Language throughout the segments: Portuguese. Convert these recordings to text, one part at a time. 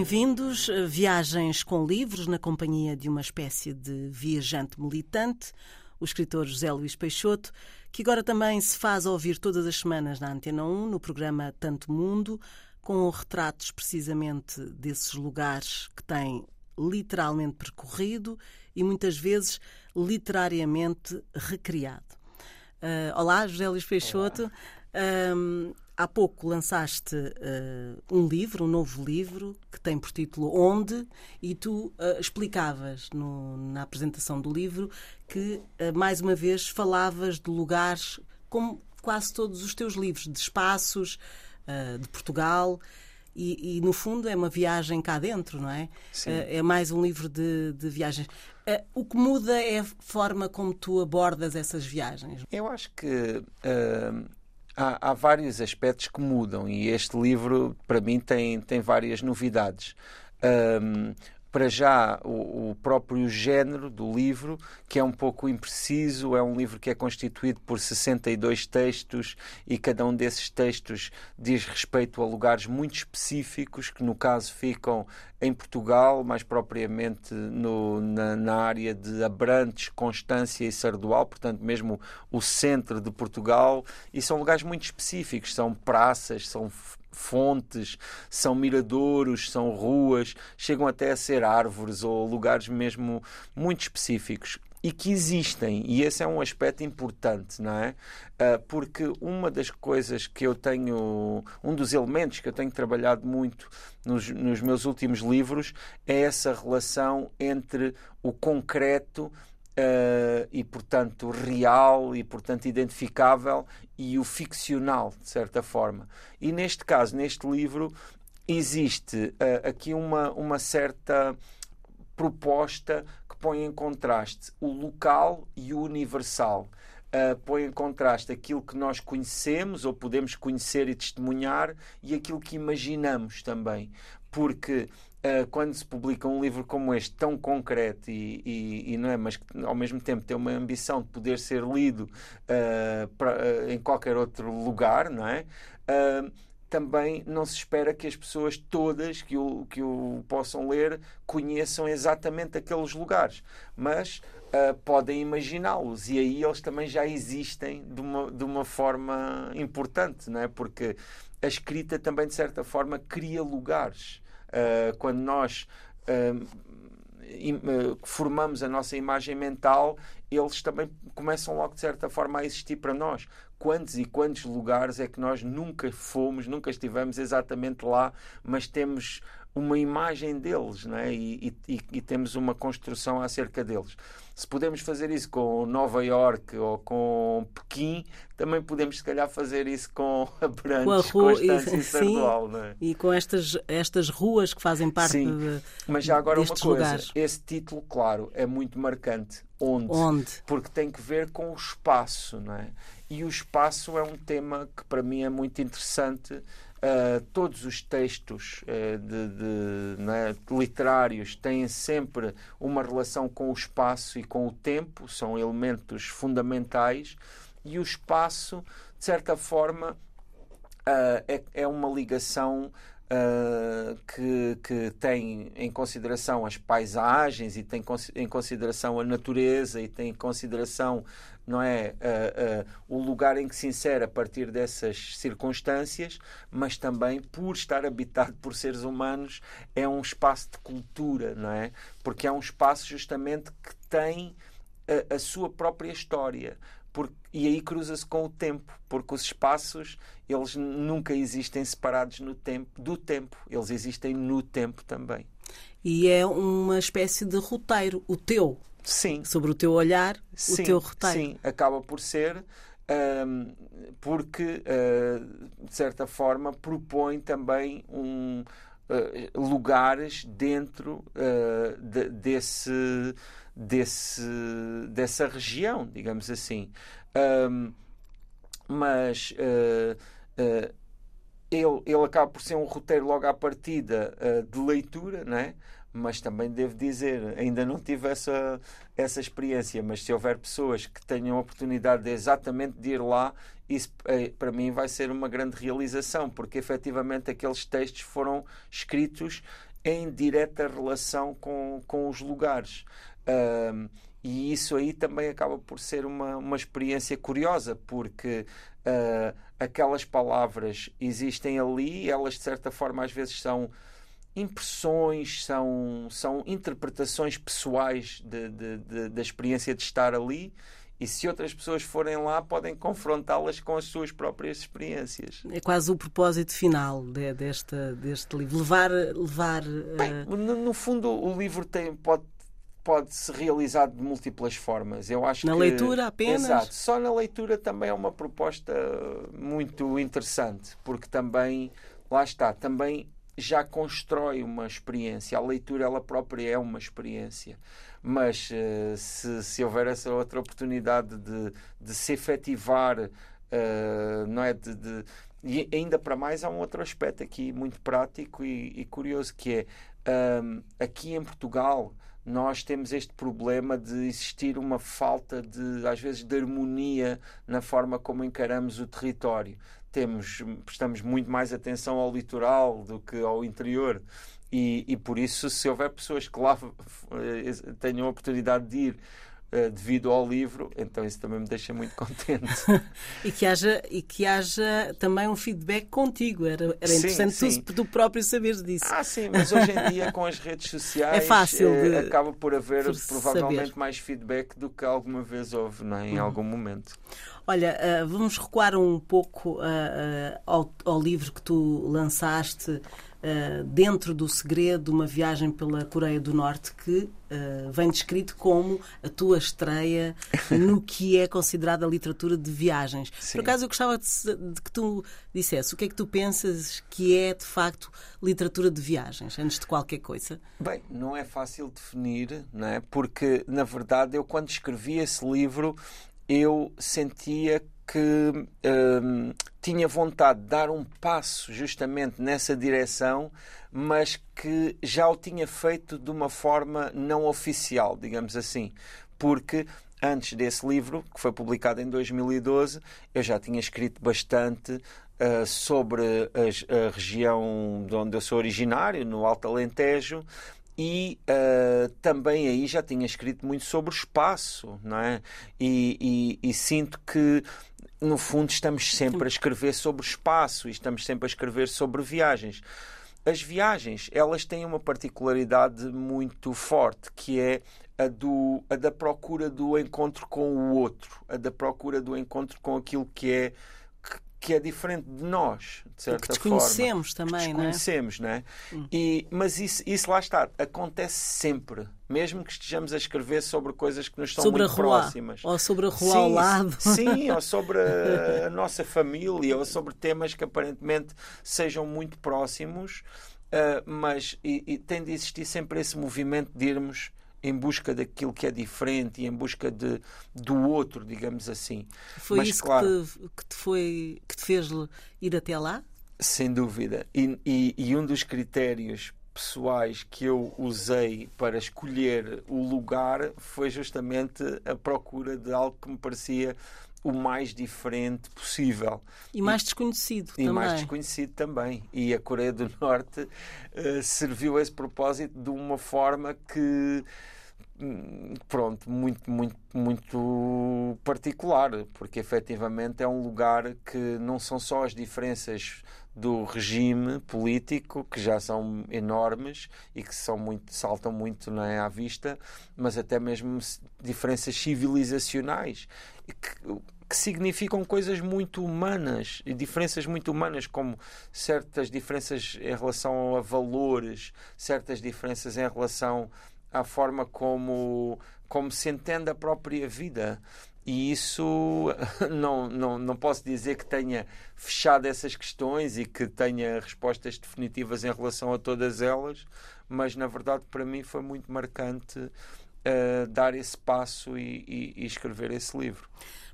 Bem-vindos. Viagens com livros na companhia de uma espécie de viajante militante, o escritor José Luís Peixoto, que agora também se faz ouvir todas as semanas na Antena 1, no programa Tanto Mundo, com retratos precisamente desses lugares que tem literalmente percorrido e muitas vezes literariamente recriado. Uh, olá, José Luís Peixoto. Um, há pouco lançaste uh, um livro, um novo livro, que tem por título Onde, e tu uh, explicavas no, na apresentação do livro que, mais uma vez, falavas de lugares, como quase todos os teus livros, de espaços, de Portugal. E, e, no fundo é uma viagem cá dentro, não é? Sim. É mais um livro de, de viagens. O que muda é a forma como tu abordas essas viagens. Eu acho que uh, há, há, vários aspectos que mudam e este livro, para mim, tem, tem várias novidades. Um, para já o, o, próprio género do livro, que é um pouco impreciso, é um livro que é constituído por 62 textos e cada um desses textos diz respeito a lugares muito específicos, que no caso ficam em Portugal, mais propriamente no, na, na, área de Abrantes, Constância e Sardual, portanto, mesmo o centro de Portugal, e são lugares muito específicos, são praças, são fontes, são miradouros, são ruas, chegam até a ser árvores ou lugares mesmo muito específicos e que existem, e esse é um aspecto importante, não é? Ah, porque uma das coisas que eu tenho, um dos elementos que eu tenho trabalhado muito nos, nos meus últimos livros é essa relação entre o concreto Uh, e, portanto, real e, portanto, identificável e o ficcional, de certa forma. E neste caso, neste livro, existe uh, aqui uma, uma certa proposta que põe em contraste o local e o universal. Uh, põe em contraste aquilo que nós conhecemos ou podemos conhecer e testemunhar e aquilo que imaginamos também. Porque Uh, quando se publica um livro como este, tão concreto e, e, e, não é, mas que ao mesmo tempo tem uma ambição de poder ser lido uh, pra, uh, em qualquer outro lugar, não é? também não se espera que as pessoas todas que o, que o possam ler conheçam exatamente aqueles lugares, mas podem imaginá-los e aí eles também já existem de uma, de uma forma importante, não é? Porque a escrita também, de certa forma, cria lugares. Uh, quando nós uh, formamos a nossa imagem mental, eles também começam logo de certa forma a existir para nós. Quantos e quantos lugares é que nós nunca fomos, nunca estivemos exatamente lá, mas temos uma imagem deles não é? e, e, e temos uma construção acerca deles. Se podemos fazer isso com Nova York ou com Pequim, também podemos, se calhar, fazer isso com Abrantes, com a rua, Constância e, Sardual. Não é? E com estas, estas ruas que fazem parte sim. De, Mas já agora uma coisa, lugares. esse título, claro, é muito marcante. Onde? Onde? Porque tem que ver com o espaço, não é? E o espaço é um tema que para mim é muito interessante Uh, todos os textos uh, de, de, é, literários têm sempre uma relação com o espaço e com o tempo, são elementos fundamentais, e o espaço, de certa forma, uh, é, é, uma ligação que, que, tem em consideração as paisagens e tem em consideração a natureza e tem em consideração não é uh, uh, o lugar em que se insere a partir dessas circunstâncias, mas também por estar habitado por seres humanos é um espaço de cultura, não é? Porque é um espaço justamente que tem a, a sua própria história. Porque, e aí cruza-se com o tempo, porque os espaços eles nunca existem separados no tempo, do tempo, eles existem no tempo também. E é uma espécie de roteiro, o teu, Sim. Sobre o teu olhar, sim, o teu roteiro. Sim, acaba por ser. Um, porque, uh, de certa forma, propõe também um, uh, lugares dentro uh, de, desse, desse, dessa região, digamos assim. Um, mas ele, ele acaba por ser um roteiro logo à partida de leitura, não é? mas também devo dizer, ainda não tive essa, essa experiência, mas se houver pessoas que tenham a oportunidade de exatamente de ir lá, isso eh, para mim vai ser uma grande realização, porque efetivamente aqueles textos foram escritos em direta relação com, com os lugares. Um, e isso aí também acaba por ser uma, uma experiência curiosa, porque uh, aquelas palavras existem ali, elas de certa forma às vezes são impressões, são, são interpretações pessoais de, de, de, da experiência de estar ali. E se outras pessoas forem lá, podem confrontá-las com as suas próprias experiências. É quase o propósito final de, deste, deste livro. Levar. levar Bem, uh... no, no, fundo, o livro tem, pode pode se realizar de múltiplas formas. Eu acho na que, leitura apenas. Exato. Só na leitura também é uma proposta muito interessante, porque também lá está, também já constrói uma experiência. A leitura ela própria é uma experiência. Mas uh, se, se houver essa outra oportunidade de, de se efetivar, uh, não é? De, de, e ainda para mais há um outro aspecto aqui muito prático e, e curioso que é um, aqui em Portugal nós temos este problema de existir uma falta de, às vezes, de harmonia na forma como encaramos o território. Temos, prestamos muito mais atenção ao litoral do que ao interior. E, e por isso, se houver pessoas que lá eh, tenham a oportunidade de ir Uh, devido ao livro, então isso também me deixa muito contente. e, que haja, e que haja também um feedback contigo. Era, era interessante sim, sim. Tu, tu, próprio saberes disso. Ah, sim, mas hoje em dia com as redes sociais é fácil eh, de, acaba por haver por provavelmente saber. mais feedback do que alguma vez houve não é? em uhum. algum momento. Olha, uh, vamos recuar um pouco ao, ao livro que tu lançaste uh, dentro do segredo, uma viagem pela Coreia do Norte que uh, vem descrito como a tua estreia no que é considerada a literatura de viagens. Sim. Por acaso eu gostava de, de, que tu dissesse o que é que tu pensas que é de facto literatura de viagens, antes de qualquer coisa. Bem, não é fácil definir, não é? Porque na verdade eu quando escrevi esse livro eu sentia que hum, tinha vontade de dar um passo justamente nessa direção, mas que já o tinha feito de uma forma não oficial, digamos assim. Porque antes desse livro, que foi publicado em 2012, eu já tinha escrito bastante uh, sobre a, a, região de onde eu sou originário, no Alto Alentejo, e uh, também aí já tinha escrito muito sobre o espaço, não é? E, e, e, sinto que no fundo estamos sempre a escrever sobre espaço e estamos sempre a escrever sobre viagens. As viagens, elas têm uma particularidade muito forte, que é a, do, a da procura do encontro com o outro, a da procura do encontro com aquilo que é que é diferente de nós, de certa que desconhecemos forma. também, que desconhecemos, não é? Não é? E, mas isso, isso lá está, acontece sempre, mesmo que estejamos a escrever sobre coisas que nos são sobre muito rua, próximas. Ou sobre a rua sim, ao lado. Sim, ou sobre a, a, nossa família, ou sobre temas que aparentemente sejam muito próximos, uh, mas e, e tem de existir sempre esse movimento de irmos em busca daquilo que é diferente e em busca de, do outro, digamos assim. Foi Mas, isso claro, que, te, que, te, foi, que te fez ir até lá? Sem dúvida. E, e, e, um dos critérios pessoais que eu usei para escolher o lugar foi justamente a procura de algo que me parecia o mais diferente possível. E mais desconhecido e também. E mais desconhecido também. E a Coreia do Norte uh, serviu a esse propósito de uma forma que hum, pronto, muito, muito, muito particular, porque efetivamente é um lugar que não são só as diferenças do regime político, que já são enormes e que são muito, saltam muito não é, à vista, mas até mesmo diferenças civilizacionais que, que significam coisas muito humanas e diferenças muito humanas, como certas diferenças em relação a valores, certas diferenças em relação à forma como, como se entende a própria vida. E isso não, não, não posso dizer que tenha fechado essas questões e que tenha respostas definitivas em relação a todas elas, mas na verdade para mim foi muito marcante uh, dar esse passo e, e, e, escrever esse livro.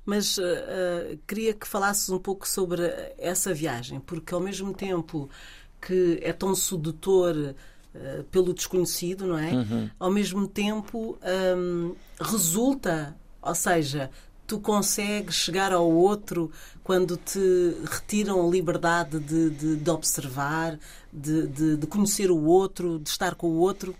Mas uh, uh, queria que falasses um pouco sobre essa viagem, porque ao mesmo tempo que é tão sedutor pelo desconhecido, não é? Uhum. Ao mesmo tempo um, resulta ou seja, tu consegues chegar ao outro quando te retiram a liberdade de, de, de observar, de, de conhecer o outro, de estar com o outro?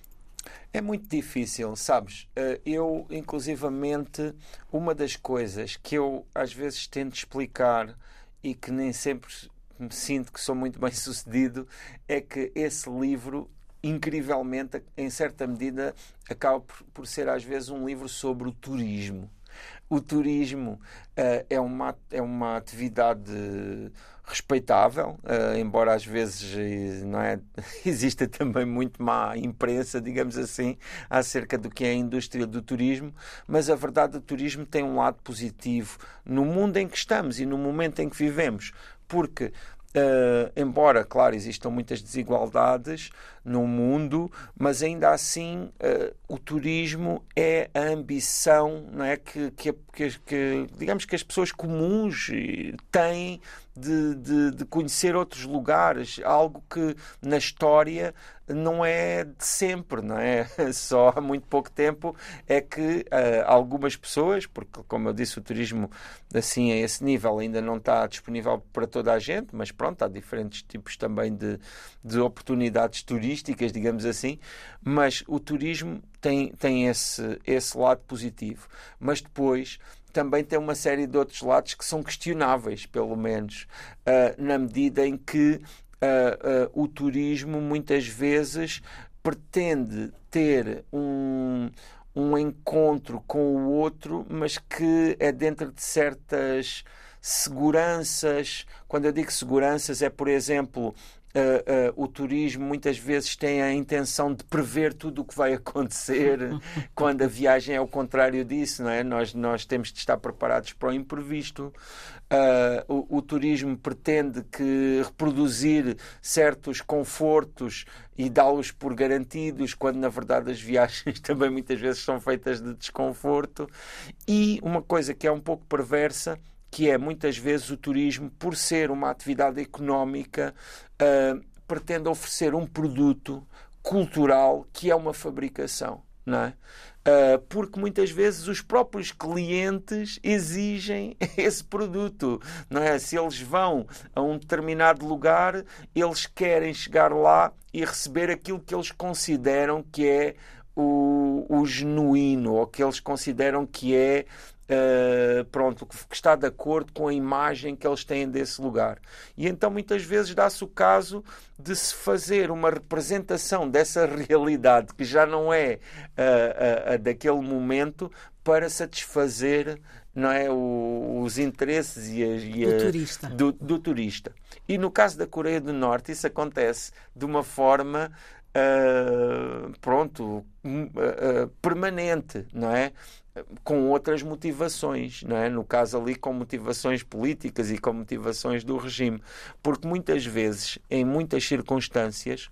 É muito difícil, sabes? Eh, eu, inclusivamente, uma das coisas que eu às vezes tento explicar e que nem sempre me sinto que sou muito bem sucedido é que esse livro, incrivelmente, em certa medida, acaba por, por ser às vezes um livro sobre o turismo. O turismo uh, é, uma, é uma atividade respeitável, uh, embora às vezes eh, não é, exista também muito má imprensa, digamos assim, acerca do que é a indústria do turismo, mas a verdade, o turismo tem um lado positivo no mundo em que estamos e no momento em que vivemos, porque Uh, embora, claro, existam muitas desigualdades no mundo, mas ainda assim uh, o turismo é a ambição não é, que, que, que, que digamos que as pessoas comuns têm de, de, de, conhecer outros lugares, algo que na história não é de sempre, não é? Só há muito pouco tempo é que uh, algumas pessoas, porque como eu disse, o turismo assim a esse nível ainda não está disponível para toda a gente, mas pronto, há diferentes tipos também de, de oportunidades turísticas, digamos assim, mas o turismo tem, tem esse, esse lado positivo. Mas depois também tem uma série de outros lados que são questionáveis, pelo menos, uh, na medida em que uh, o turismo muitas vezes pretende ter um, um encontro com o outro, mas que é dentro de certas seguranças. Quando eu digo seguranças, é, por exemplo, Uh, uh, o turismo muitas vezes tem a intenção de prever tudo o que vai acontecer, quando a viagem é o contrário disso, não é? Nós, nós temos de estar preparados para o imprevisto. Uh, o, o, turismo pretende que reproduzir certos confortos e dá-los por garantidos, quando na verdade as viagens também muitas vezes são feitas de desconforto. E uma coisa que é um pouco perversa que é muitas vezes o turismo, por ser uma atividade económica, uh, pretende oferecer um produto cultural que é uma fabricação, não é? Uh, porque muitas vezes os próprios clientes exigem esse produto, não é? Se eles vão a um determinado lugar, eles querem chegar lá e receber aquilo que eles consideram que é o, o genuíno, ou que eles consideram que é Uh, pronto, que está de acordo com a imagem que eles têm desse lugar. E então muitas vezes dá-se o caso de se fazer uma representação dessa realidade que já não é uh, uh, daquele momento para satisfazer não é, o, os interesses e, a, e do, turista. Do, do, turista. E no caso da Coreia do Norte isso acontece de uma forma pronto permanente, não é? Com outras motivações, não é? No caso ali com motivações políticas e com motivações do regime, porque muitas vezes, em muitas circunstâncias,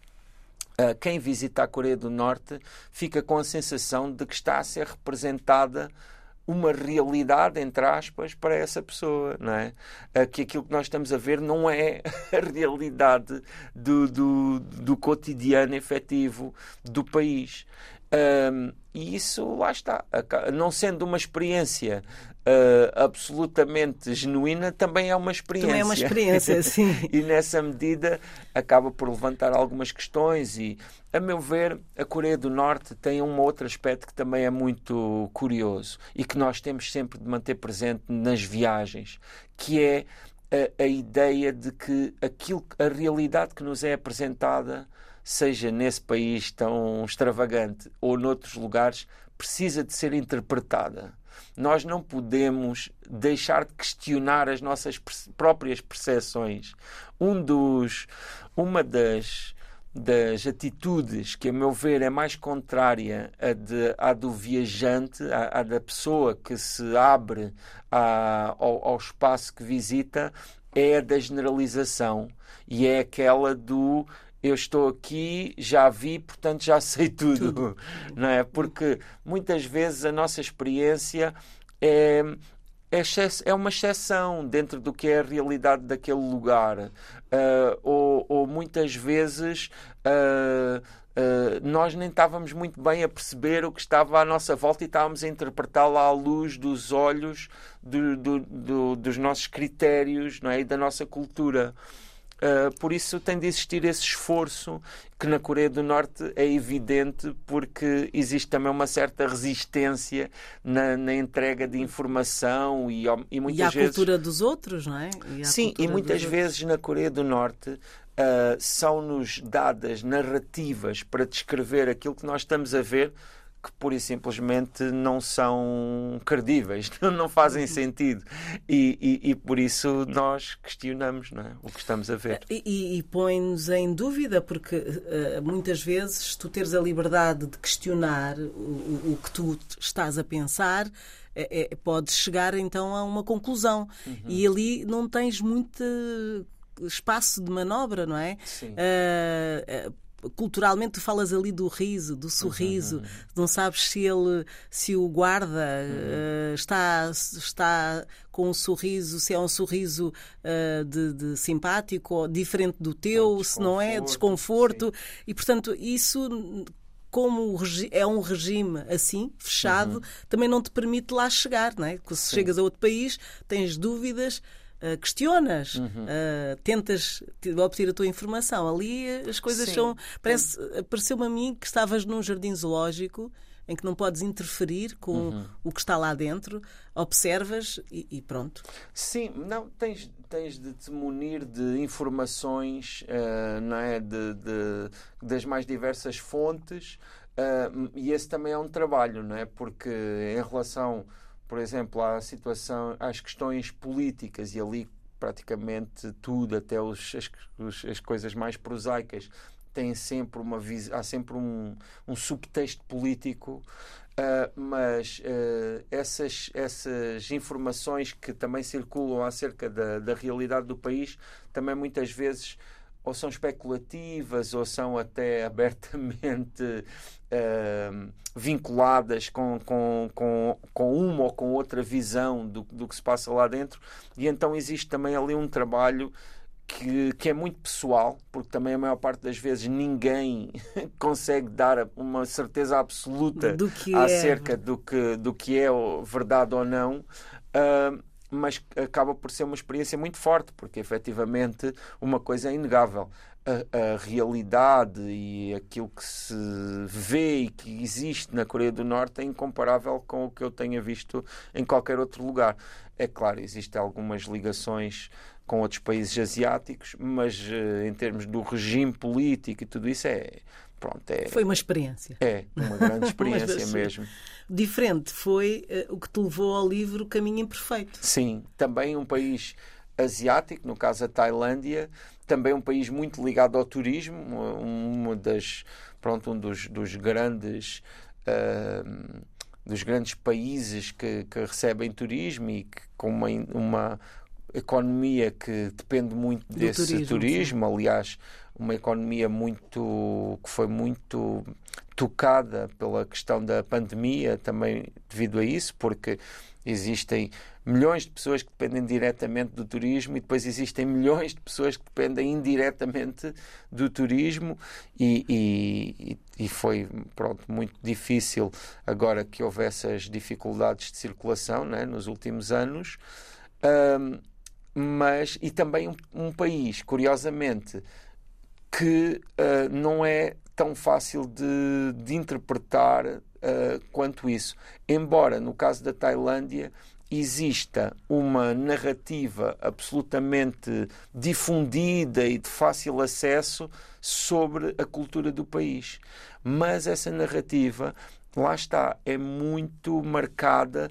ah, quem visita a Coreia do Norte fica com a sensação de que está a ser representada uma realidade, entre aspas, para essa pessoa, não é? Ah, que aquilo que nós estamos a ver não é a realidade do, do, do cotidiano efetivo do país. Um, e isso, lá está. Não sendo uma experiência uh, absolutamente genuína, também é uma experiência. Também é uma experiência, sim. e nessa medida acaba por levantar algumas questões. E, a meu ver, a Coreia do Norte tem um outro aspecto que também é muito curioso e que nós temos sempre de manter presente nas viagens, que é a, a ideia de que aquilo, a realidade que nos é apresentada seja nesse país tão extravagante ou noutros lugares, precisa de ser interpretada. Nós não podemos deixar de questionar as nossas próprias percepções. Um dos, uma das, das atitudes que, a meu ver, é mais contrária à, de, à do viajante, à, à, da pessoa que se abre à, ao, ao espaço que visita, é a da generalização e é aquela do eu estou aqui, já vi, portanto já sei tudo, tudo. não é? Porque muitas vezes a nossa experiência é, é, é uma exceção dentro do que é a realidade daquele lugar. Uh, ou, ou, muitas vezes uh, Uh, nós nem estávamos muito bem a perceber o que estava à nossa volta e estávamos a interpretá-la à luz dos olhos do, do, do, dos nossos critérios não é? e da nossa cultura. Uh, por isso tem de existir esse esforço que na Coreia do Norte é evidente porque existe também uma certa resistência na, na entrega de informação e, e muitas e à vezes... cultura dos outros, não é? E Sim, e muitas vezes outros. na Coreia do Norte uh, são-nos dadas narrativas para descrever aquilo que nós estamos a ver que pura e simplesmente não são credíveis, não fazem uhum. sentido. E, e, e, por isso nós questionamos é? o que estamos a ver. E, e põe-nos em dúvida, porque uh, muitas vezes tu teres a liberdade de questionar o, o que tu estás a pensar. É, é, podes chegar então a uma conclusão uhum. e ali não tens muito espaço de manobra, não é? Sim. Uh, culturalmente tu falas ali do riso, do sorriso, uhum. não sabes se ele, se o guarda uhum. uh, está, está com um sorriso, se é um sorriso uh, de, de, simpático ou diferente do teu, se não é, desconforto. Sim. E portanto, isso como é um regime assim, fechado, uhum. também não te permite lá chegar, não é? Se Sim. chegas a outro país, tens dúvidas, Uh, questionas, uhum. uh, tentas obter a tua informação. Ali as coisas Sim. são. Parece, pareceu-me a mim que estavas num jardim zoológico em que não podes interferir com uhum. o que está lá dentro, observas e, e, pronto. Sim, não, tens, tens de te munir de informações uh, não é? De, de, das mais diversas fontes e esse também é um trabalho, não é? Porque em relação por exemplo, à situação, às questões políticas e ali praticamente tudo, até os, as, as coisas mais prosaicas, tem sempre uma há sempre um, um subtexto político, uh, mas uh, essas, essas informações que também circulam acerca da, da realidade do país também muitas vezes ou são especulativas ou são até abertamente uh, vinculadas com, com, com, com uma ou com outra visão do, do que se passa lá dentro, e então existe também ali um trabalho que, que, é muito pessoal, porque também a maior parte das vezes ninguém consegue dar uma certeza absoluta do é. acerca é. do, que, do que é verdade ou não. Uh, mas acaba por ser uma experiência muito forte, porque efetivamente uma coisa é inegável. A, a, realidade e aquilo que se vê e que existe na Coreia do Norte é incomparável com o que eu tenha visto em qualquer outro lugar. É claro, existem algumas ligações com outros países asiáticos, mas eh, em termos do regime político e tudo isso é. Pronto, é, Foi uma experiência. É, uma grande experiência mesmo diferente foi uh, o que te levou ao livro Caminho Imperfeito. Sim, também um país asiático, no caso a Tailândia, também um país muito ligado ao turismo, uma das, pronto, um dos, dos grandes uh, dos grandes países que, que, recebem turismo e que, com uma, uma economia que depende muito desse turismo, turismo. aliás uma economia muito que foi muito tocada pela questão da pandemia também devido a isso, porque existem milhões de pessoas que dependem diretamente do turismo e depois existem milhões de pessoas que dependem indiretamente do turismo e, e, e foi pronto, muito difícil agora que houve essas dificuldades de circulação né, nos últimos anos. Um, mas e também um, um país, curiosamente, que uh, não é tão fácil de, de interpretar uh, quanto isso. Embora, no caso da Tailândia, exista uma narrativa absolutamente difundida e de fácil acesso sobre a cultura do país. Mas essa narrativa, lá está, é muito marcada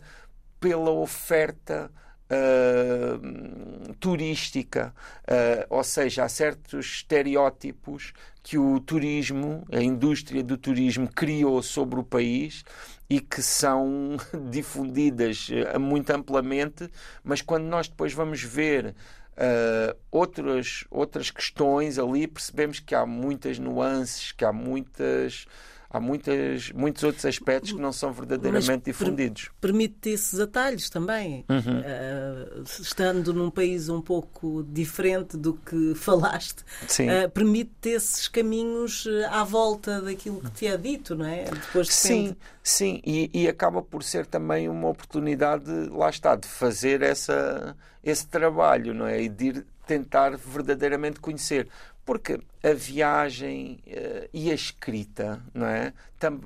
pela oferta uh, turística, uh, ou seja, há certos estereótipos que o turismo, a indústria do turismo criou sobre o país e que são difundidas uh, muito amplamente, mas quando nós depois vamos ver Uh, outras, outras questões ali, percebemos que há muitas nuances, que há muitas há muitas, muitos outros aspectos que não são verdadeiramente Mas difundidos. Permite esses atalhos também, uhum. uh, estando num país um pouco diferente do que falaste, uh, permite esses caminhos ah, à volta daquilo que te é dito, não é? Depois sim, sim, e, e, acaba por ser também uma oportunidade, lá está, de fazer essa, esse trabalho, não é? E de ir tentar verdadeiramente conhecer porque a viagem uh, e a escrita, não é?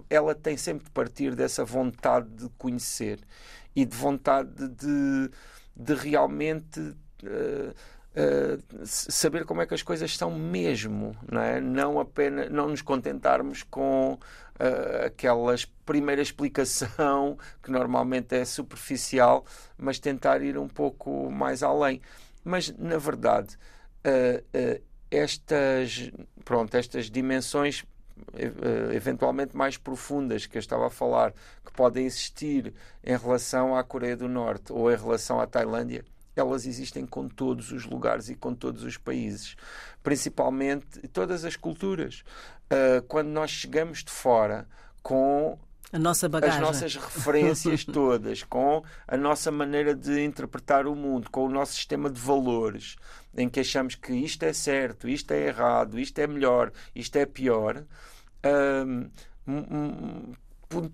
ela tem sempre de partir dessa vontade de conhecer e de vontade de, de realmente uh, uh, saber como é que as coisas são mesmo, não é? Não apenas não nos contentarmos com aquela primeira explicação que normalmente é superficial, mas tentar ir um pouco mais além. Mas na verdade estas, pronto, estas dimensões eh, eventualmente mais profundas que eu estava a falar, que podem existir em relação à Coreia do Norte ou em relação à Tailândia, elas existem com todos os lugares e com todos os países, principalmente todas as culturas. Uh, quando nós chegamos de fora com a nossa bagagem. as nossas referências todas, com a nossa maneira de interpretar o mundo, com o nosso sistema de valores, em que achamos que isto é certo, isto é errado, isto é melhor, isto é pior,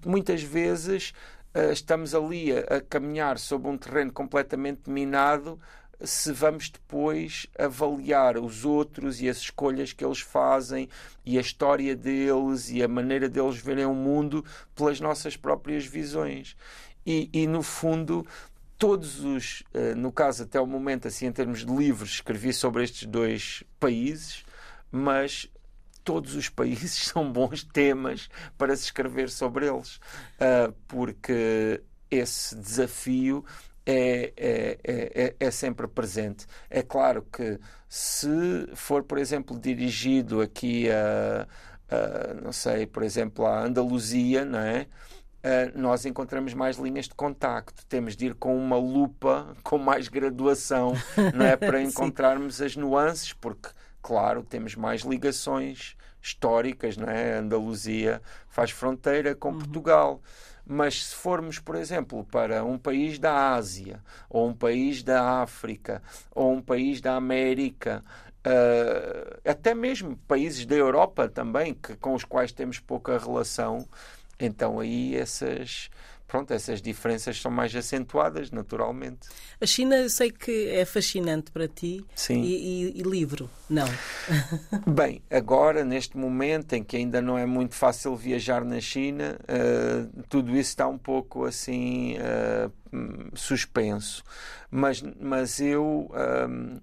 muitas vezes uh, estamos ali a, a caminhar sobre um terreno completamente minado se vamos depois avaliar os outros e as escolhas que eles fazem e a história deles e a maneira deles verem o mundo pelas nossas próprias visões. E, e no fundo, todos os, eh, no caso até o momento, assim, em termos de livros, escrevi sobre estes dois países, mas todos os países são bons temas para se escrever sobre eles, eh, porque esse desafio é, é, é, é, sempre presente. É claro que se for, por exemplo, dirigido aqui a, a não sei, por exemplo, a Andaluzia, não é? uh, nós encontramos mais linhas de contacto. Temos de ir com uma lupa, com mais graduação, não é? Para encontrarmos as nuances, porque, claro, temos mais ligações históricas, não é? A Andaluzia faz fronteira com uhum. Portugal. Mas se formos, por exemplo, para um país da Ásia, ou um país da África, ou um país da América, uh, até mesmo países da Europa também, que, com os quais temos pouca relação, então aí essas pronto, essas diferenças são mais acentuadas, naturalmente. A China eu sei que é fascinante para ti. Sim. E, e, e, livro, não? Bem, agora, neste momento em que ainda não é muito fácil viajar na China, uh, tudo isso está um pouco assim uh, suspenso. Mas, mas eu. Uh,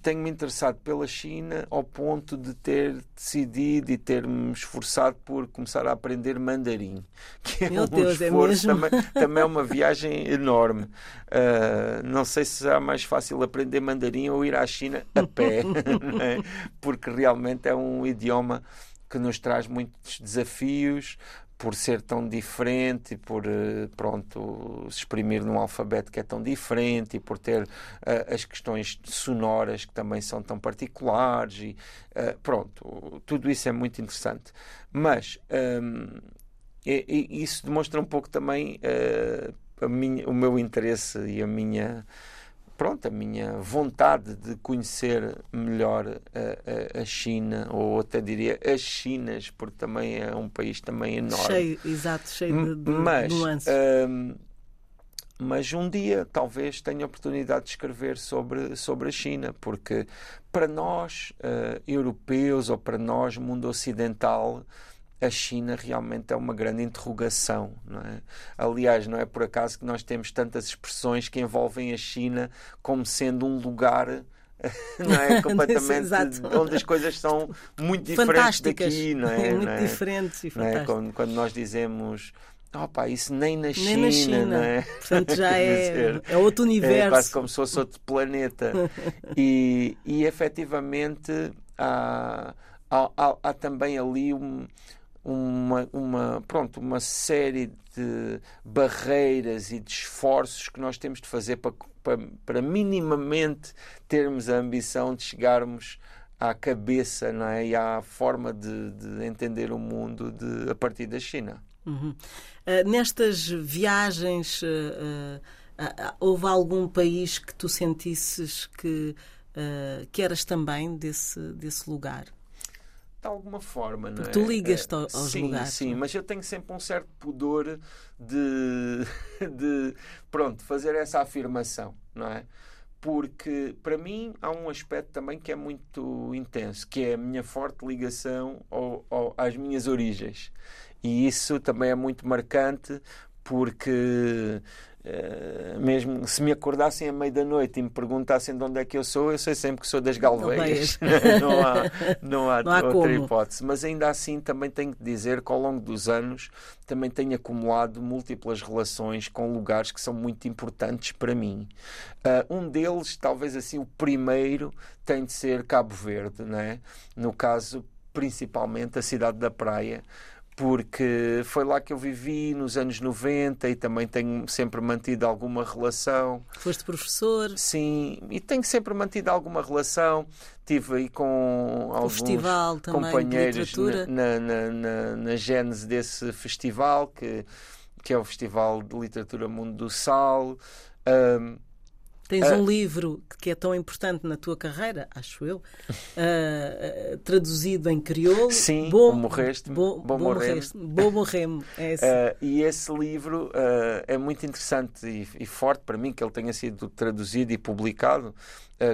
tenho-me interessado pela China ao ponto de ter decidido e ter-me esforçado por começar a aprender mandarim. Que é Meu um Deus, é esforço, é também, também, é uma viagem enorme. Uh, não sei se será mais fácil aprender mandarim ou ir à China a pé, é? porque realmente é um idioma que nos traz muitos desafios, por ser tão diferente, por eh, pronto se exprimir num alfabeto que é tão diferente e por ter uh, as questões sonoras que também são tão particulares e uh, pronto tudo isso é muito interessante. Mas um, e, e isso demonstra um pouco também uh, minha, o meu interesse e a minha pronto, a minha vontade de conhecer melhor a, a, a, China, ou até diria as Chinas, porque também é um país também enorme. Cheio, exato, cheio de, de mas, nuances. Um, mas um dia talvez tenha a oportunidade de escrever sobre, sobre a China, porque para nós, uh, europeus, ou para nós, mundo ocidental, a China realmente é uma grande interrogação. Não é? Aliás, não é por acaso que nós temos tantas expressões que envolvem a China como sendo um lugar não é completamente onde as coisas são muito diferentes daqui, não é? Muito não é? diferentes e é? Quando, quando, nós dizemos Opa, isso nem na, nem China, na China, não é? Portanto, já é, é outro universo. É quase como se fosse outro planeta. e, e efetivamente há, há, há, há também ali um, uma, uma, pronto, uma série de barreiras e de esforços que nós temos de fazer para, para, para minimamente termos a ambição de chegarmos à cabeça não é? e à forma de, de entender o mundo de, a partir da China. Uhum. Uh, nestas viagens, uh, uh, houve algum país que tu sentisses que, que eras também desse, desse lugar? De alguma forma, não é? Tu ligas-te aos sim, lugares. Sim, mas eu tenho sempre um certo pudor de, de, pronto, fazer essa afirmação, não é? Porque, para mim, há um aspecto também que é muito intenso, que é a minha forte ligação ao, ao, às minhas origens. E isso também é muito marcante porque mesmo se me acordassem à meia da noite e me perguntassem de onde é que eu sou, eu sei sempre que sou das Galveias. não há, não há, não há outra como. hipótese. Mas ainda assim também tenho que dizer que ao longo dos anos também tenho acumulado múltiplas relações com lugares que são muito importantes para mim. Uh, um deles, talvez assim, o primeiro, tem de ser Cabo Verde, né? no caso, principalmente a cidade da Praia porque foi lá que eu vivi nos anos 90 e também tenho sempre mantido alguma relação. Foste professor? Sim, e tenho sempre mantido alguma relação. Tive aí com alguns festival companheiros na, na, na, na gênese desse festival, que, que é o Festival de Literatura Mundo do Sal. Um, Tens uh, um livro que é tão importante na tua carreira, acho eu, uh, uh, traduzido em crioulo. Sim, Bom Morreste. Bom, bom, bom Morreste. Bom Morremo. É esse. e esse livro é muito interessante e, e, forte para mim que ele tenha sido traduzido e publicado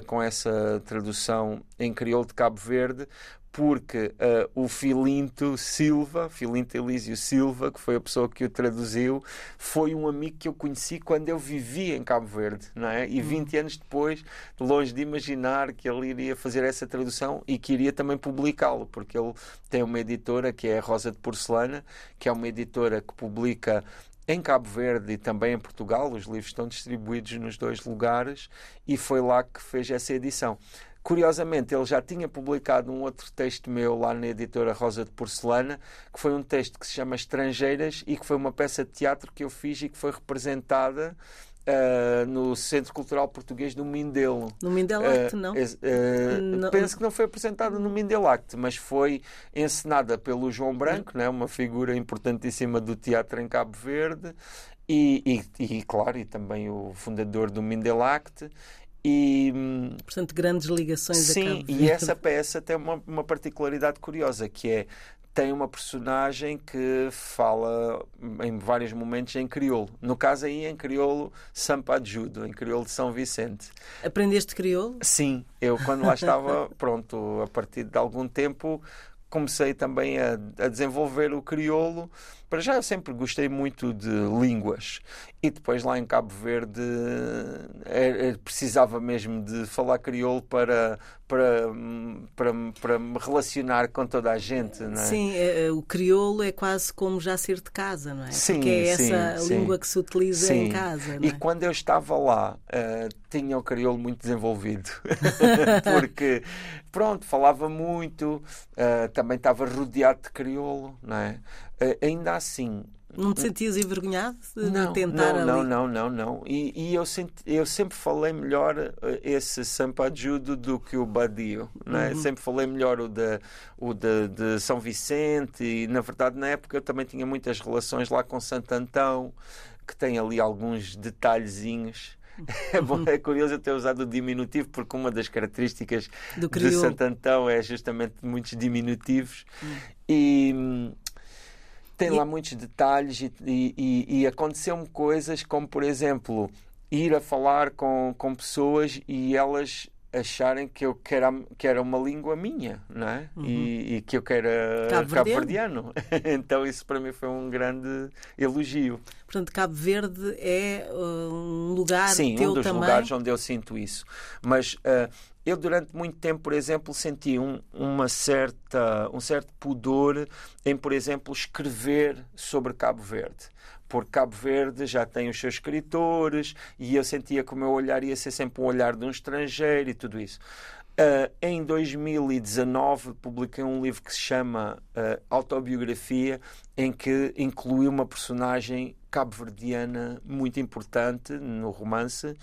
com essa tradução em crioulo de Cabo Verde, porque uh, o Filinto Silva, Filinto Elísio Silva, que foi a pessoa que o traduziu, foi um amigo que eu conheci quando eu vivia em Cabo Verde, não é? E 20 uhum. anos depois, longe de imaginar que ele iria fazer essa tradução e que iria também publicá-lo, porque ele tem uma editora que é a Rosa de Porcelana, que é uma editora que publica em Cabo Verde e também em Portugal, os livros estão distribuídos nos dois lugares, e foi lá que fez essa edição. Curiosamente, ele já tinha publicado um outro texto meu lá na editora Rosa de Porcelana, que foi um texto que se chama Estrangeiras e que foi uma peça de teatro que eu fiz e que foi representada Uh, no Centro Cultural Português do Mindelo. No Mindelact, uh, não? Uh, não? Penso que não foi apresentada no Mindelact, mas foi encenada pelo João Branco, né, uma figura importantíssima do teatro em Cabo Verde, e, e, e claro, e também o fundador do Mindelact, e, Portanto, grandes ligações Sim, e essa peça tem uma, uma particularidade curiosa, que é tem uma personagem que fala em vários momentos em crioulo. No caso aí em crioulo Sampajudo, em crioulo de São Vicente. Aprendeste crioulo? Sim, eu quando lá estava, pronto, a partir de algum tempo comecei também a, a desenvolver o crioulo para já eu sempre gostei muito de línguas e depois lá em Cabo Verde é, é, precisava mesmo de falar crioulo para, para, para, para me relacionar com toda a gente. Não é? Sim, o crioulo é quase como já ser de casa, não é? Sim, Porque é sim, essa sim. língua que se utiliza sim. em casa. E é? quando eu estava lá, uh, tinha o crioulo muito desenvolvido. Porque, pronto, falava muito, uh, também estava rodeado de crioulo, não é? Uh, ainda assim, não te sentias envergonhado de não, tentar não, ali? Não, não, não, não. E, e eu, senti, eu sempre falei melhor eh, esse Sampajudo do que o Badio. Né? Uhum. Sempre falei melhor o, de, o de, de, São Vicente e, na verdade, na época eu também tinha muitas relações lá com Santo Antão, que tem ali alguns detalhezinhos. É, bom, é curioso eu ter usado o diminutivo porque uma das características de Santo Antão é justamente muitos diminutivos. Uhum. E tem lá muitos detalhes e, e, e aconteceu-me coisas como, por exemplo, ir a falar com, com pessoas e elas acharem que eu que era, que era uma língua minha, não é? Uhum. E, e, que eu que era cabo-verdiano. Cabo então isso para mim foi um grande elogio. Portanto, Cabo Verde é uh, um lugar Sim, teu um dos também... lugares onde eu sinto isso. Mas uh, eu durante muito tempo, por exemplo, senti um, uma certa, um certo pudor em, por exemplo, escrever sobre Cabo Verde. Porque Cabo Verde já tem os seus escritores e eu sentia que o meu olhar ia ser sempre um olhar de um estrangeiro e tudo isso. Uh, em 2019 publiquei um livro que se chama uh, Autobiografia, em que inclui uma personagem cabo-verdiana muito importante no romance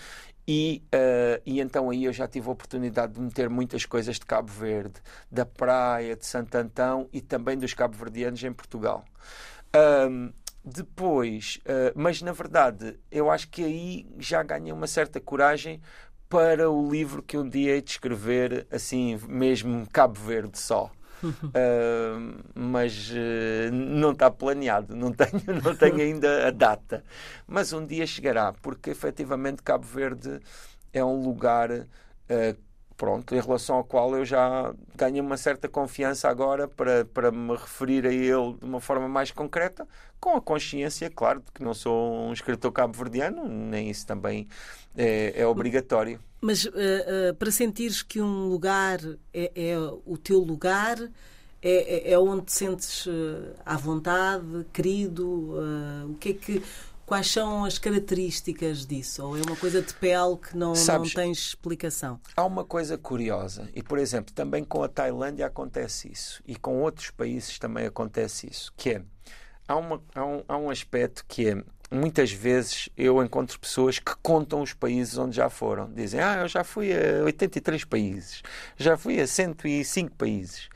e, uh, e então aí eu já tive a oportunidade de meter muitas coisas de Cabo Verde, da praia, de Santo Antão e também dos cabo-verdianos em Portugal. Um, depois, uh, mas na verdade, eu acho que aí já ganhei uma certa coragem para o livro que um dia hei de escrever, assim, mesmo Cabo Verde só. Uh, mas uh, não está planeado, não tenho, não tenho ainda a data. Mas um dia chegará, porque efetivamente Cabo Verde é um lugar uh, pronto, em relação ao qual eu já ganho uma certa confiança agora para, para me referir a ele de uma forma mais concreta, com a consciência, claro, de que não sou um escritor cabo-verdiano, nem isso também é, é obrigatório. Mas uh, uh, para sentires que um lugar é, é o teu lugar, é, é, é onde te sentes uh, à vontade, querido, o que é que quais são as características disso? Ou é uma coisa de pele que não, Sabes, não tens explicação? Há uma coisa curiosa, e por exemplo, também com a Tailândia acontece isso, e com outros países também acontece isso, que é há, uma, há, um, há um aspecto que é muitas vezes eu encontro pessoas que contam os países onde já foram. Dizem, ah, eu já fui a 83 países, já fui a 105 países.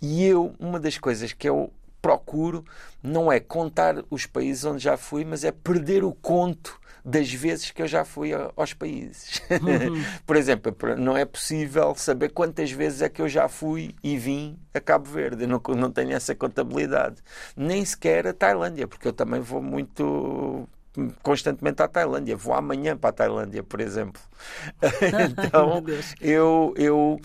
E eu, uma das coisas que eu procuro não é contar os países onde já fui, mas é perder o conto das vezes que eu já fui aos países. Uhum. Por exemplo, não é possível saber quantas vezes é que eu já fui e vim a Cabo Verde. Eu não, não tenho essa contabilidade. Nem sequer a Tailândia, porque eu também vou muito constantemente à Tailândia. Vou amanhã para a Tailândia, por exemplo. então, eu, eu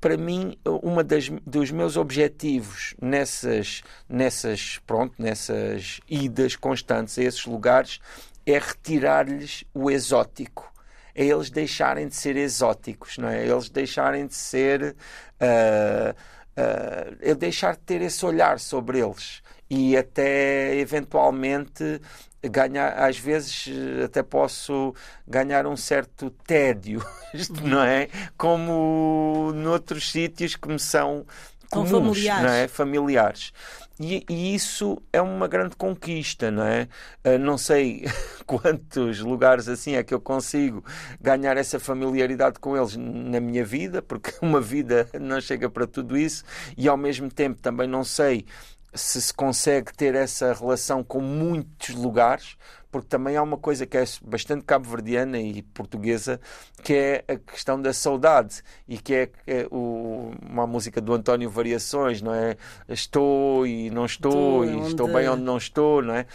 para mim, uma das dos meus objetivos nessas nessas pronto nessas idas constantes a esses lugares é retirar-lhes o exótico. É eles deixarem de ser exóticos, não é? Eles deixarem de ser. Uh, uh, é deixar de ter esse olhar sobre eles e até eventualmente ganhar, às vezes até posso ganhar um certo tédio, não é? Como noutros sítios que me são comuns, familiares. Não é? familiares. E, e, isso é uma grande conquista, não é? Uh, não sei quantos lugares assim é que eu consigo ganhar essa familiaridade com eles na minha vida, porque uma vida não chega para tudo isso, e ao mesmo tempo também não sei se se consegue ter essa relação com muitos lugares, porque também há uma coisa que é bastante cabo-verdiana e portuguesa, que é a questão da saudade e que é, é o, uma música do António Variações, não é? Estou e não estou, e onde... estou bem onde não estou, não é?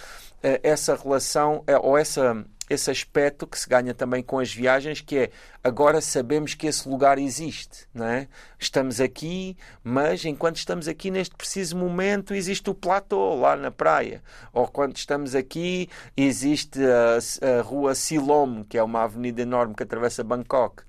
Eh, essa relação, eh, ou essa esse aspecto que se ganha também com as viagens, que é agora sabemos que esse lugar existe, não é? Estamos aqui, mas enquanto estamos aqui neste preciso momento existe o platô lá na praia, ou quando estamos aqui existe a, a rua Silom, que é uma avenida enorme que atravessa Bangkok.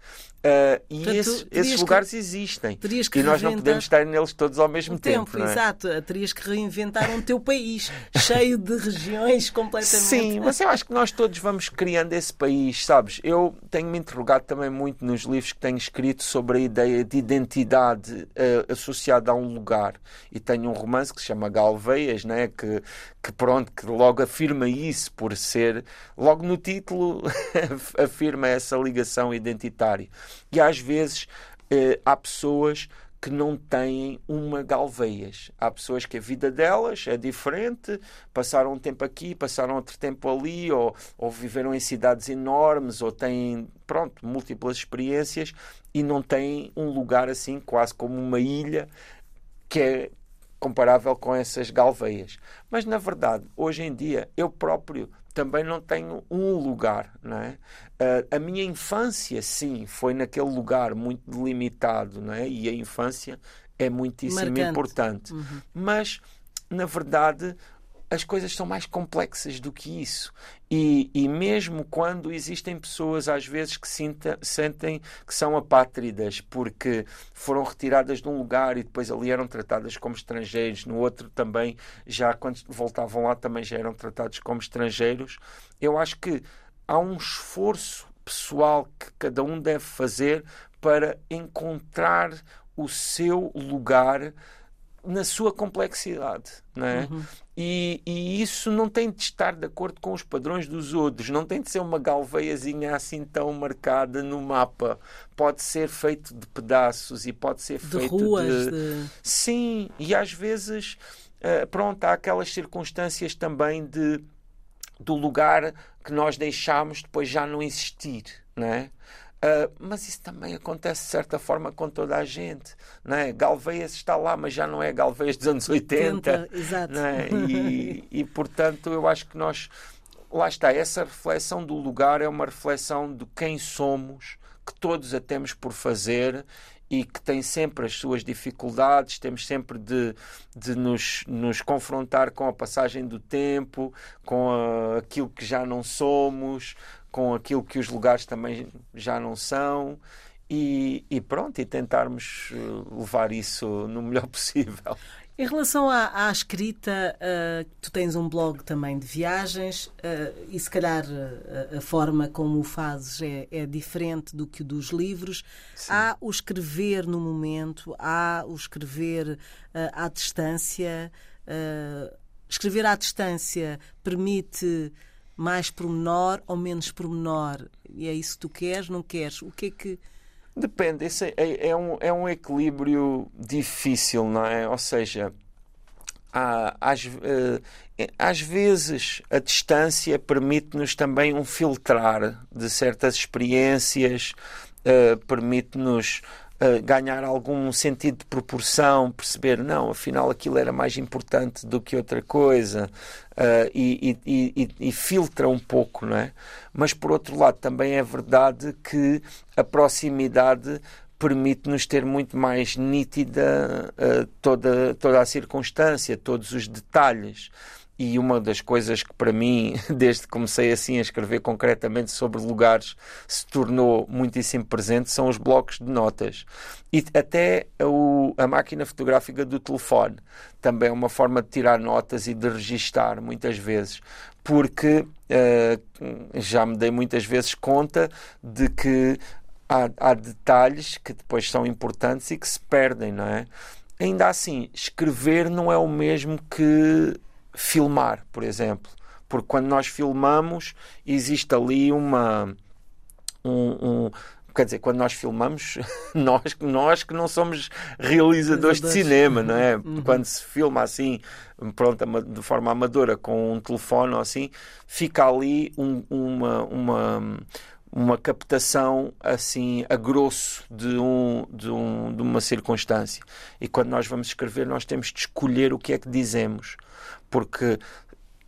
Uh, e Portanto, esses, esses lugares que, existem. e nós não podemos estar neles todos ao mesmo tempo. tempo é? Exato, terias que reinventar um teu país cheio de regiões completamente. Sim, mas eu acho que nós todos vamos criando esse país, sabes? Eu tenho-me interrogado também muito nos livros que tenho escrito sobre a ideia de identidade uh, associada a um lugar. E tenho um romance que se chama Galveias, né? que, que pronto, que logo afirma isso por ser, logo no título afirma essa ligação identitária. E às vezes eh, há pessoas que não têm uma Galveias. Há pessoas que a vida delas é diferente, passaram um tempo aqui, passaram outro tempo ali, ou, ou viveram em cidades enormes, ou têm, pronto, múltiplas experiências e não têm um lugar assim, quase como uma ilha, que é comparável com essas galveias. Mas, na verdade, hoje em dia, eu próprio também não tenho um lugar, não é? Uh, a minha infância, sim, foi naquele lugar muito delimitado, não é? E a infância é muitíssimo Marcante. importante. Uhum. Mas, na verdade, as coisas são mais complexas do que isso. E, e mesmo quando existem pessoas, às vezes, que sinta, sentem que são apátridas porque foram retiradas de um lugar e depois ali eram tratadas como estrangeiros, no outro também, já quando voltavam lá, também já eram tratados como estrangeiros, eu acho que há um esforço pessoal que cada um deve fazer para encontrar o seu lugar na sua complexidade, não é? Uhum. E, e, isso não tem de estar de acordo com os padrões dos outros, não tem de ser uma galveiazinha assim tão marcada no mapa. Pode ser feito de pedaços e pode ser de feito ruas, de... de... Sim, e às vezes, uh, pronto, há aquelas circunstâncias também de do lugar que nós deixámos depois já não existir, não é? Uh, mas isso também acontece de certa forma com toda a gente. Não é? Galveias está lá, mas já não é Galveias dos anos 80. 80 exato. É? e, e, portanto, eu acho que nós. Lá está, essa reflexão do lugar é uma reflexão de quem somos, que todos a temos por fazer e que tem sempre as suas dificuldades, temos sempre de, de nos, nos confrontar com a passagem do tempo, com a, aquilo que já não somos, com aquilo que os lugares também já não são. E, e pronto, e tentarmos eh, levar isso no melhor possível. Em relação à, à escrita, uh, tu tens um blog também de viagens uh, e se calhar uh, a forma como o fazes é, é, diferente do que o dos livros. Sim. Há o escrever no momento, há o escrever à distância. escrever à distância permite mais pormenor ou menos pormenor? E é isso que tu queres, não queres? O que é que. Depende, esse é, é, um, é um equilíbrio difícil, não é? Ou seja, há, às, uh, às vezes a distância permite-nos também um filtrar de certas experiências, uh, permite-nos ganhar algum sentido de proporção, perceber, não, afinal aquilo era mais importante do que outra coisa, uh, e, e, e, e, filtra um pouco, não é? Mas por outro lado, também é verdade que a proximidade permite-nos ter muito mais nítida uh, toda, toda a circunstância, todos os detalhes. E uma das coisas que para mim, desde que comecei assim a escrever concretamente sobre lugares, se tornou muitíssimo presente são os blocos de notas. E até o, a máquina fotográfica do telefone também é uma forma de tirar notas e de registar muitas vezes. Porque uh, já me dei muitas vezes conta de que há, há detalhes que depois são importantes e que se perdem, não é? Ainda assim, escrever não é o mesmo que filmar, por exemplo. Porque quando nós filmamos, existe ali uma. Um, um, quer dizer, quando nós filmamos, nós, nós que não somos realizadores de cinema, não é? Uhum. Quando se filma assim, pronto, de forma amadora, com um telefone ou assim, fica ali um, uma, uma, uma captação assim a grosso de, um, de, um, de uma circunstância. E quando nós vamos escrever, nós temos de escolher o que é que dizemos porque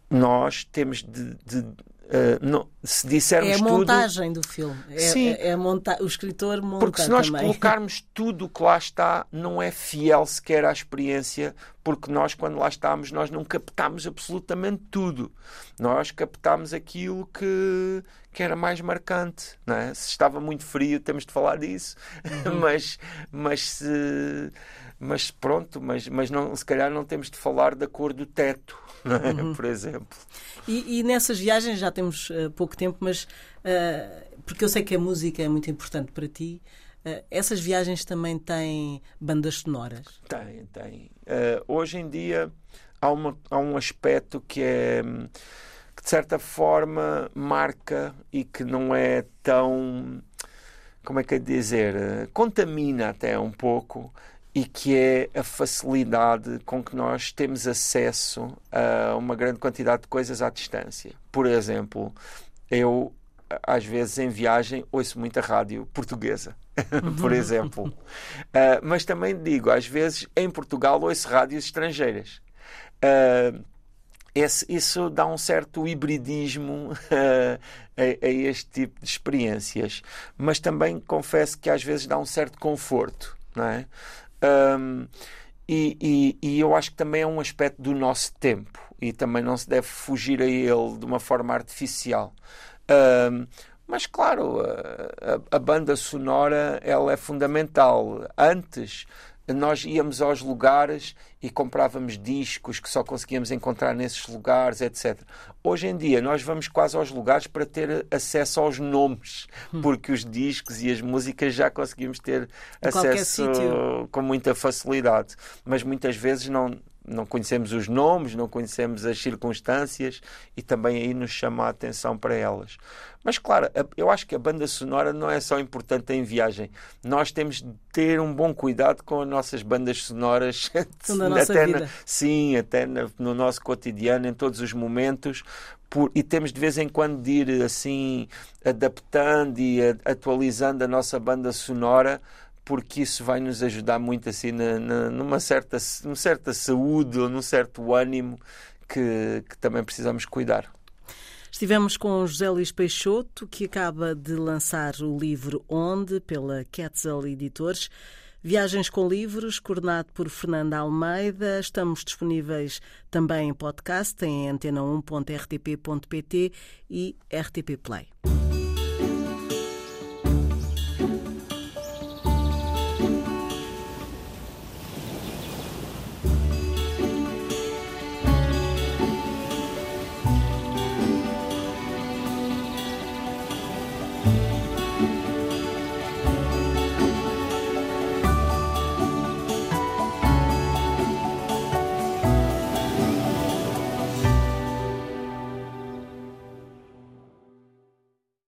nós temos de, de Uh, não, se dissermos é a montagem tudo, do filme. É, sim, é, é monta o escritor monta Porque se nós também. colocarmos tudo o que lá está, não é fiel sequer à experiência, porque nós, quando lá estamos, nós não captamos absolutamente tudo. Nós captamos aquilo que, que era mais marcante. Não é? Se estava muito frio, temos de falar disso. Uhum. mas, mas se mas pronto, mas, mas não, se calhar não temos de falar da cor do teto, é? uhum. por exemplo. E, e, nessas viagens, já temos uh, pouco tempo, mas uh, porque eu sei que a música é muito importante para ti, uh, essas viagens também têm bandas sonoras? Tem, tem. hoje em dia há, uma, há um aspecto que é que de certa forma marca e que não é tão como é que é dizer, contamina até um pouco e que é a facilidade com que nós temos acesso a uma grande quantidade de coisas à distância. Por exemplo, eu às vezes em viagem ouço muita rádio portuguesa, por exemplo. Uh, mas também digo, às vezes em Portugal ouço rádios estrangeiras. Uh, esse, isso dá um certo hibridismo uh, a, a, este tipo de experiências. Mas também confesso que às vezes dá um certo conforto. Não é? Um, e, e, e, eu acho que também é um aspecto do nosso tempo e também não se deve fugir a ele de uma forma artificial. Um, mas claro, a, a, banda sonora ela é fundamental. Antes nós íamos aos lugares e comprávamos discos que só conseguíamos encontrar nesses lugares, etc. Hoje em dia, nós vamos quase aos lugares para ter acesso aos nomes, hum. porque os discos e as músicas já conseguimos ter acesso com muita facilidade. Mas muitas vezes não, não conhecemos os nomes, não conhecemos as circunstâncias e também aí nos chama a atenção para elas. Mas claro, eu acho que a banda sonora não é só importante em viagem. Nós temos de ter um bom cuidado com as nossas bandas sonoras. até na, sim, até na, no nosso cotidiano, em todos os momentos. Por, e temos de vez em quando de ir assim adaptando e atualizando a nossa banda sonora porque isso vai nos ajudar muito assim na, na, numa, certa, numa certa saúde ou num certo ânimo que, que também precisamos cuidar. Estivemos com José Luís Peixoto, que acaba de lançar o livro Onde, pela Quetzal Editores. Viagens com Livros, coordenado por Fernanda Almeida. Estamos disponíveis também em podcast em antena1.rtp.pt e RTP Play.